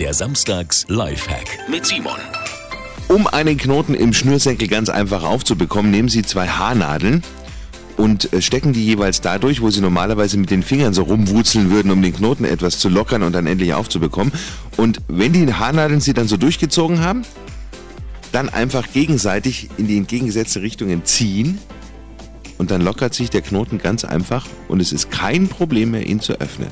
Der Samstags Lifehack mit Simon. Um einen Knoten im Schnürsenkel ganz einfach aufzubekommen, nehmen Sie zwei Haarnadeln und äh, stecken die jeweils dadurch, wo Sie normalerweise mit den Fingern so rumwurzeln würden, um den Knoten etwas zu lockern und dann endlich aufzubekommen. Und wenn die Haarnadeln Sie dann so durchgezogen haben, dann einfach gegenseitig in die entgegengesetzte Richtungen ziehen und dann lockert sich der Knoten ganz einfach und es ist kein Problem mehr, ihn zu öffnen.